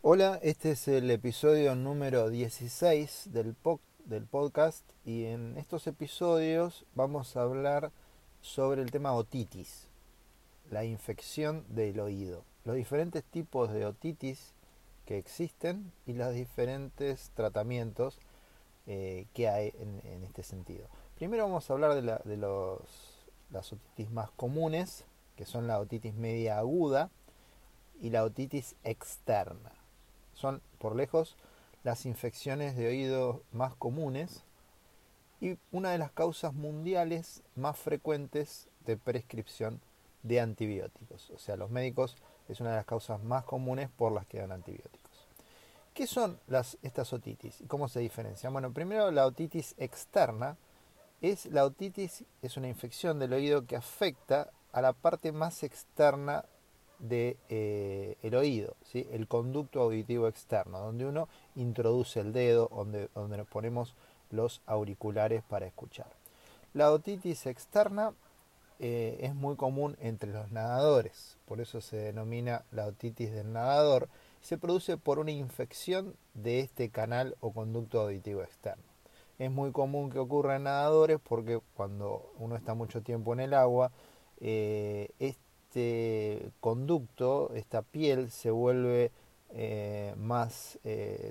Hola, este es el episodio número 16 del, del podcast y en estos episodios vamos a hablar sobre el tema otitis, la infección del oído, los diferentes tipos de otitis que existen y los diferentes tratamientos eh, que hay en, este sentido. Primero vamos a hablar de, la, de los, las otitis más comunes, que son la otitis media aguda y la otitis externa. Son por lejos las infecciones de oído más comunes y una de las causas mundiales más frecuentes de prescripción de antibióticos. O sea, los médicos es una de las causas más comunes por las que dan antibióticos. ¿Qué son las, estas otitis y cómo se diferencian? Bueno, primero la otitis externa es la otitis es una infección del oído que afecta a la parte más externa del de, eh, oído, ¿sí? el conducto auditivo externo, donde uno introduce el dedo, donde, donde nos ponemos los auriculares para escuchar. La otitis externa eh, es muy común entre los nadadores, por eso se denomina la otitis del nadador, se produce por una infección de este canal o conducto auditivo externo. Es muy común que ocurra en nadadores porque cuando uno está mucho tiempo en el agua, este conducto, esta piel se vuelve eh, más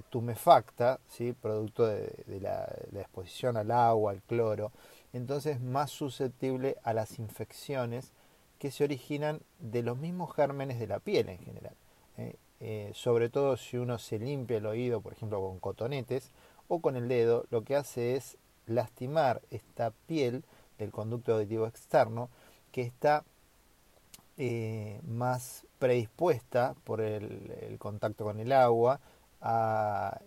tumefacta, ¿sí? producto de, la, exposición al agua, al cloro, entonces más susceptible a las infecciones que se originan de los mismos gérmenes de la piel en general. ¿eh? Eh, sobre todo si uno se limpia el oído, por ejemplo, con cotonetes o con el dedo, lo que hace es lastimar esta piel del conducto auditivo externo que está eh, más predispuesta por el, contacto con el agua a,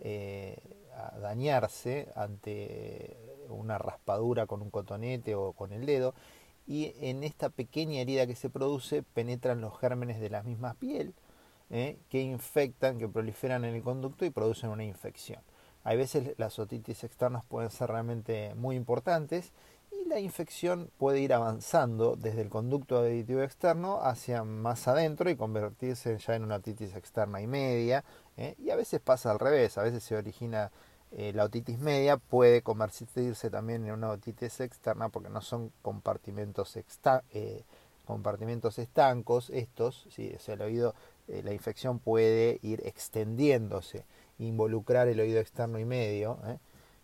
a dañarse ante una raspadura con un cotonete o con el dedo y en esta pequeña herida que se produce penetran los gérmenes de la misma piel ¿eh? que infectan, que proliferan en el conducto y producen una infección. Hay veces las otitis externas pueden ser realmente muy importantes la infección puede ir avanzando desde el conducto auditivo externo hacia más adentro y convertirse ya en una otitis externa y media. ¿eh? Y a veces pasa al revés, a veces se origina eh, la otitis media puede convertirse también en una otitis externa porque no son compartimentos, eh, compartimentos estancos estos, ¿sí? o el oído, la infección puede ir extendiéndose, involucrar el oído externo y medio,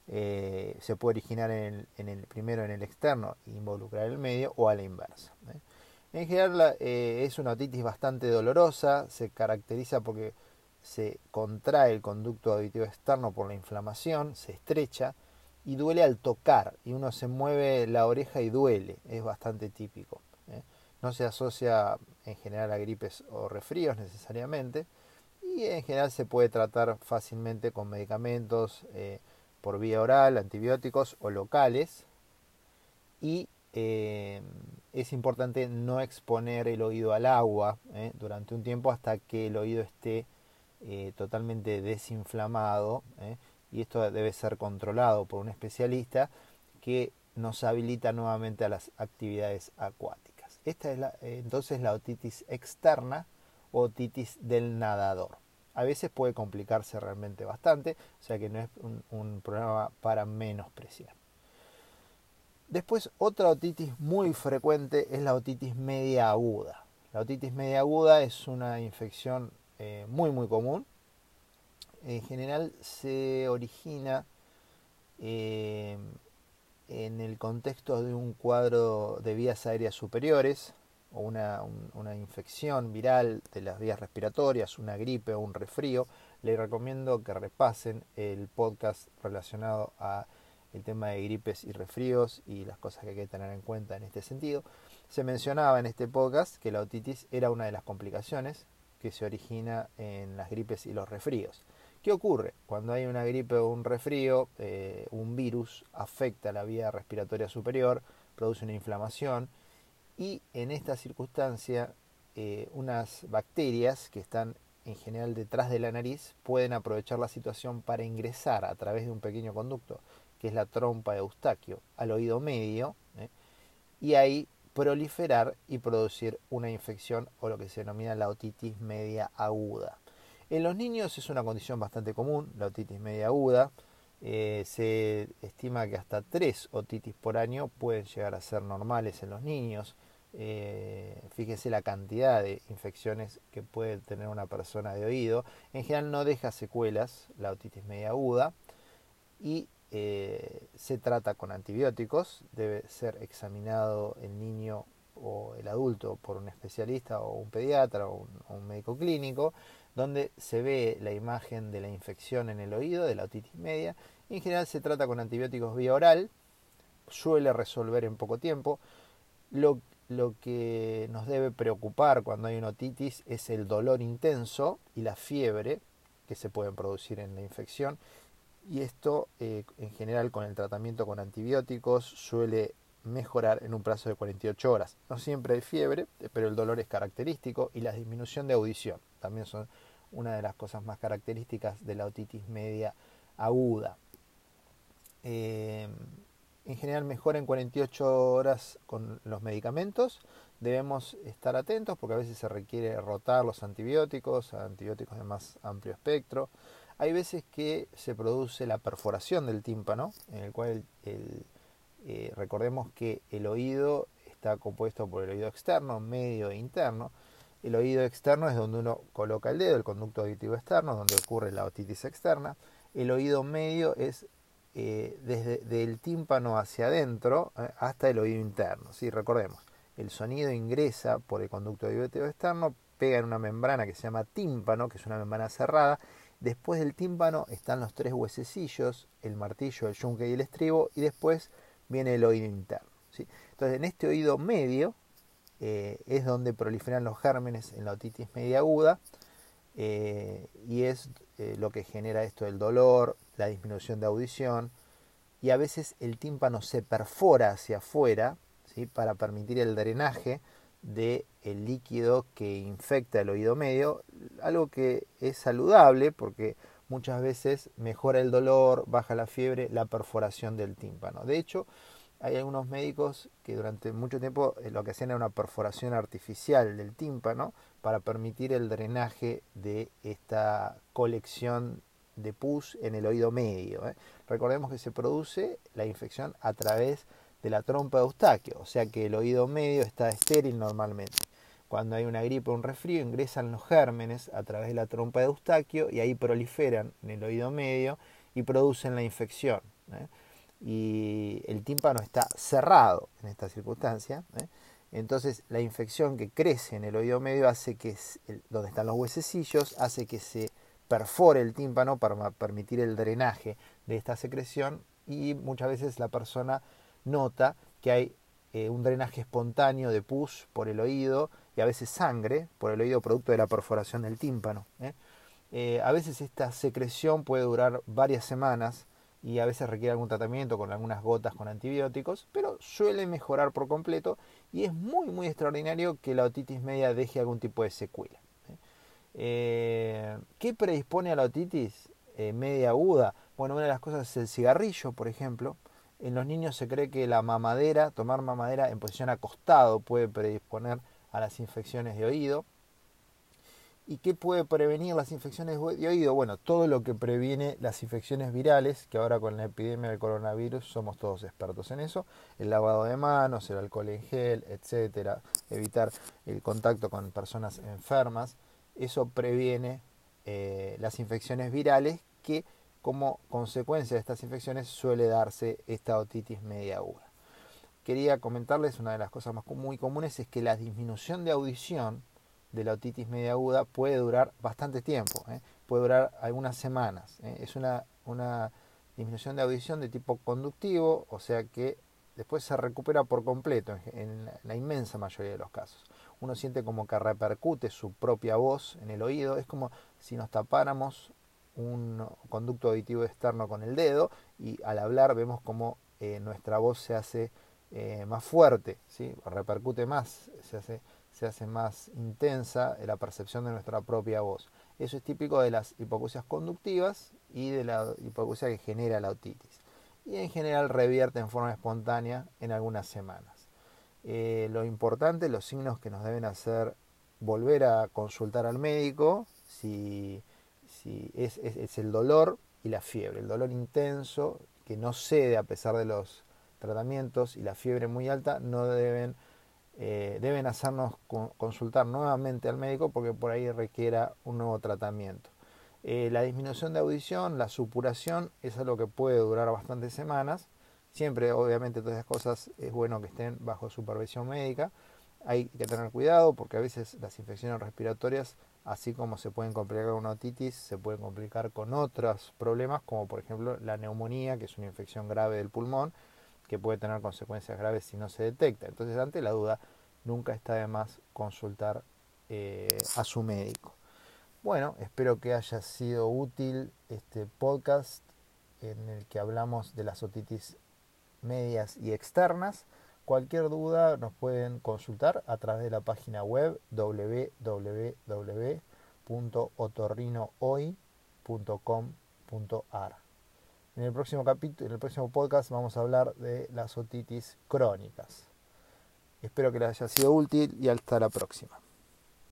se puede originar en el, primero en el externo, involucrar el medio o a la inversa. En general es una otitis bastante dolorosa, se caracteriza porque se contrae el conducto auditivo externo por la inflamación, se estrecha y duele al tocar y uno se mueve la oreja y duele, es bastante típico. ¿eh? No se asocia en general a gripes o resfríos necesariamente y en general se puede tratar fácilmente con medicamentos eh, por vía oral, antibióticos o locales y eh, es importante no exponer el oído al agua durante un tiempo hasta que el oído esté eh, totalmente desinflamado ¿eh? y esto debe ser controlado por un especialista que nos habilita nuevamente a las actividades acuáticas. Esta es eh, entonces la otitis externa o otitis del nadador. A veces puede complicarse realmente bastante, o sea que no es un, problema para menospreciar. Después, otra otitis muy frecuente es la otitis media aguda. La otitis media aguda es una infección eh, muy muy común. En general se origina eh, en el contexto de un cuadro de vías aéreas superiores una, infección viral de las vías respiratorias, una gripe o un resfrío. Les recomiendo que repasen el podcast relacionado a el tema de gripes y resfríos y las cosas que hay que tener en cuenta en este sentido. Se mencionaba en este podcast que la otitis era una de las complicaciones que se origina en las gripes y los resfríos. ¿Qué ocurre? Cuando hay una gripe o un resfrío, eh, un virus afecta la vía respiratoria superior, produce una inflamación y en esta circunstancia eh, unas bacterias que están en general detrás de la nariz pueden aprovechar la situación para ingresar a través de un pequeño conducto que es la trompa de Eustaquio al oído medio ¿eh? y ahí proliferar y producir una infección o lo que se denomina la otitis media aguda. En los niños es una condición bastante común, la otitis media aguda. Eh, se estima que hasta tres otitis por año pueden llegar a ser normales en los niños. Eh, fíjese la cantidad de infecciones que puede tener una persona de oído. En general no deja secuelas la otitis media aguda y eh, se trata con antibióticos. Debe ser examinado el niño o el adulto por un especialista o un pediatra o un, médico clínico, donde se ve la imagen de la infección en el oído, de la otitis media. en general se trata con antibióticos vía oral, suele resolver en poco tiempo. Lo, lo que nos debe preocupar cuando hay una otitis es el dolor intenso y la fiebre que se pueden producir en la infección. Y esto, eh, en general, con el tratamiento con antibióticos, suele mejorar en un plazo de 48 horas. No siempre hay fiebre, pero el dolor es característico y la disminución de audición también son una de las cosas más características de la otitis media aguda. Eh, en general mejora en 48 horas con los medicamentos. Debemos estar atentos porque a veces se requiere rotar los antibióticos, antibióticos de más amplio espectro. Hay veces que se produce la perforación del tímpano, en el cual eh, recordemos que el oído está compuesto por el oído externo, medio e interno. El oído externo es donde uno coloca el dedo, el conducto auditivo externo, donde ocurre la otitis externa. El oído medio es eh, desde el tímpano hacia adentro eh, hasta el oído interno. ¿sí? Recordemos, el sonido ingresa por el conducto auditivo externo, pega en una membrana que se llama tímpano, que es una membrana cerrada. Después del tímpano están los tres huesecillos, el martillo, el yunque y el estribo, y después viene el oído interno. Entonces, en este oído medio eh, es donde proliferan los gérmenes en la otitis media aguda y es lo que genera esto del dolor, la disminución de audición y a veces el tímpano se perfora hacia afuera ¿sí? para permitir el drenaje del el líquido que infecta el oído medio, algo que es saludable porque muchas veces mejora el dolor, baja la fiebre, la perforación del tímpano. De hecho, hay algunos médicos que durante mucho tiempo eh, lo que hacían era una perforación artificial del tímpano para permitir el drenaje de esta colección de pus en el oído medio. ¿eh? Recordemos que se produce la infección a través de la trompa de Eustaquio, o sea que el oído medio está estéril normalmente. Cuando hay una gripe o un resfrío ingresan los gérmenes a través de la trompa de Eustaquio y ahí proliferan en el oído medio y producen la infección. ¿eh? Y el tímpano está cerrado en esta circunstancia. ¿eh? Entonces la infección que crece en el oído medio hace que, donde están los huesecillos, hace que se perfore el tímpano para permitir el drenaje de esta secreción y muchas veces la persona nota que hay eh, un drenaje espontáneo de pus por el oído y a veces sangre por el oído producto de la perforación del tímpano. ¿eh? A veces esta secreción puede durar varias semanas y a veces requiere algún tratamiento con algunas gotas con antibióticos, pero suele mejorar por completo y es muy muy extraordinario que la otitis media deje algún tipo de secuela. Eh, ¿Qué predispone a la otitis eh, media aguda? Bueno, una de las cosas es el cigarrillo, por ejemplo. En los niños se cree que la mamadera, tomar mamadera en posición acostado puede predisponer a las infecciones de oído. ¿Y qué puede prevenir las infecciones de oído? Bueno, todo lo que previene las infecciones virales, que ahora con la epidemia del coronavirus somos todos expertos en eso, el lavado de manos, el alcohol en gel, etcétera, evitar el contacto con personas enfermas eso previene eh, las infecciones virales que como consecuencia de estas infecciones suele darse esta otitis media aguda. Quería comentarles una de las cosas más muy comunes es que la disminución de audición de la otitis media aguda puede durar bastante tiempo, ¿eh? puede durar algunas semanas. ¿eh? Es una, una disminución de audición de tipo conductivo, o sea que después se recupera por completo en la inmensa mayoría de los casos uno siente como que repercute su propia voz en el oído, es como si nos tapáramos un conducto auditivo externo con el dedo y al hablar vemos como eh, nuestra voz se hace más fuerte, ¿sí? repercute más, se hace, se hace más intensa la percepción de nuestra propia voz. Eso es típico de las hipoacusias conductivas y de la hipoacusia que genera la otitis. Y en general revierte en forma espontánea en algunas semanas. Eh, lo importante, los signos que nos deben hacer volver a consultar al médico si si es, es, el dolor y la fiebre, el dolor intenso que no cede a pesar de los tratamientos y la fiebre muy alta, no deben, deben hacernos consultar nuevamente al médico porque por ahí requiera un nuevo tratamiento. Eh, la disminución de audición, la supuración, es algo que puede durar bastantes semanas. Siempre, obviamente, todas esas cosas es bueno que estén bajo supervisión médica. Hay que tener cuidado porque a veces las infecciones respiratorias, así como se pueden complicar con una otitis, se pueden complicar con otros problemas, como por ejemplo la neumonía, que es una infección grave del pulmón, que puede tener consecuencias graves si no se detecta. Entonces, ante la duda, nunca está de más consultar eh, a su médico. Bueno, espero que haya sido útil este podcast en el que hablamos de las otitis medias y externas. Cualquier duda nos pueden consultar a través de la página web www.otorrinohoy.com.ar. En el próximo capítulo, en el próximo podcast vamos a hablar de las otitis crónicas. Espero que les haya sido útil y hasta la próxima.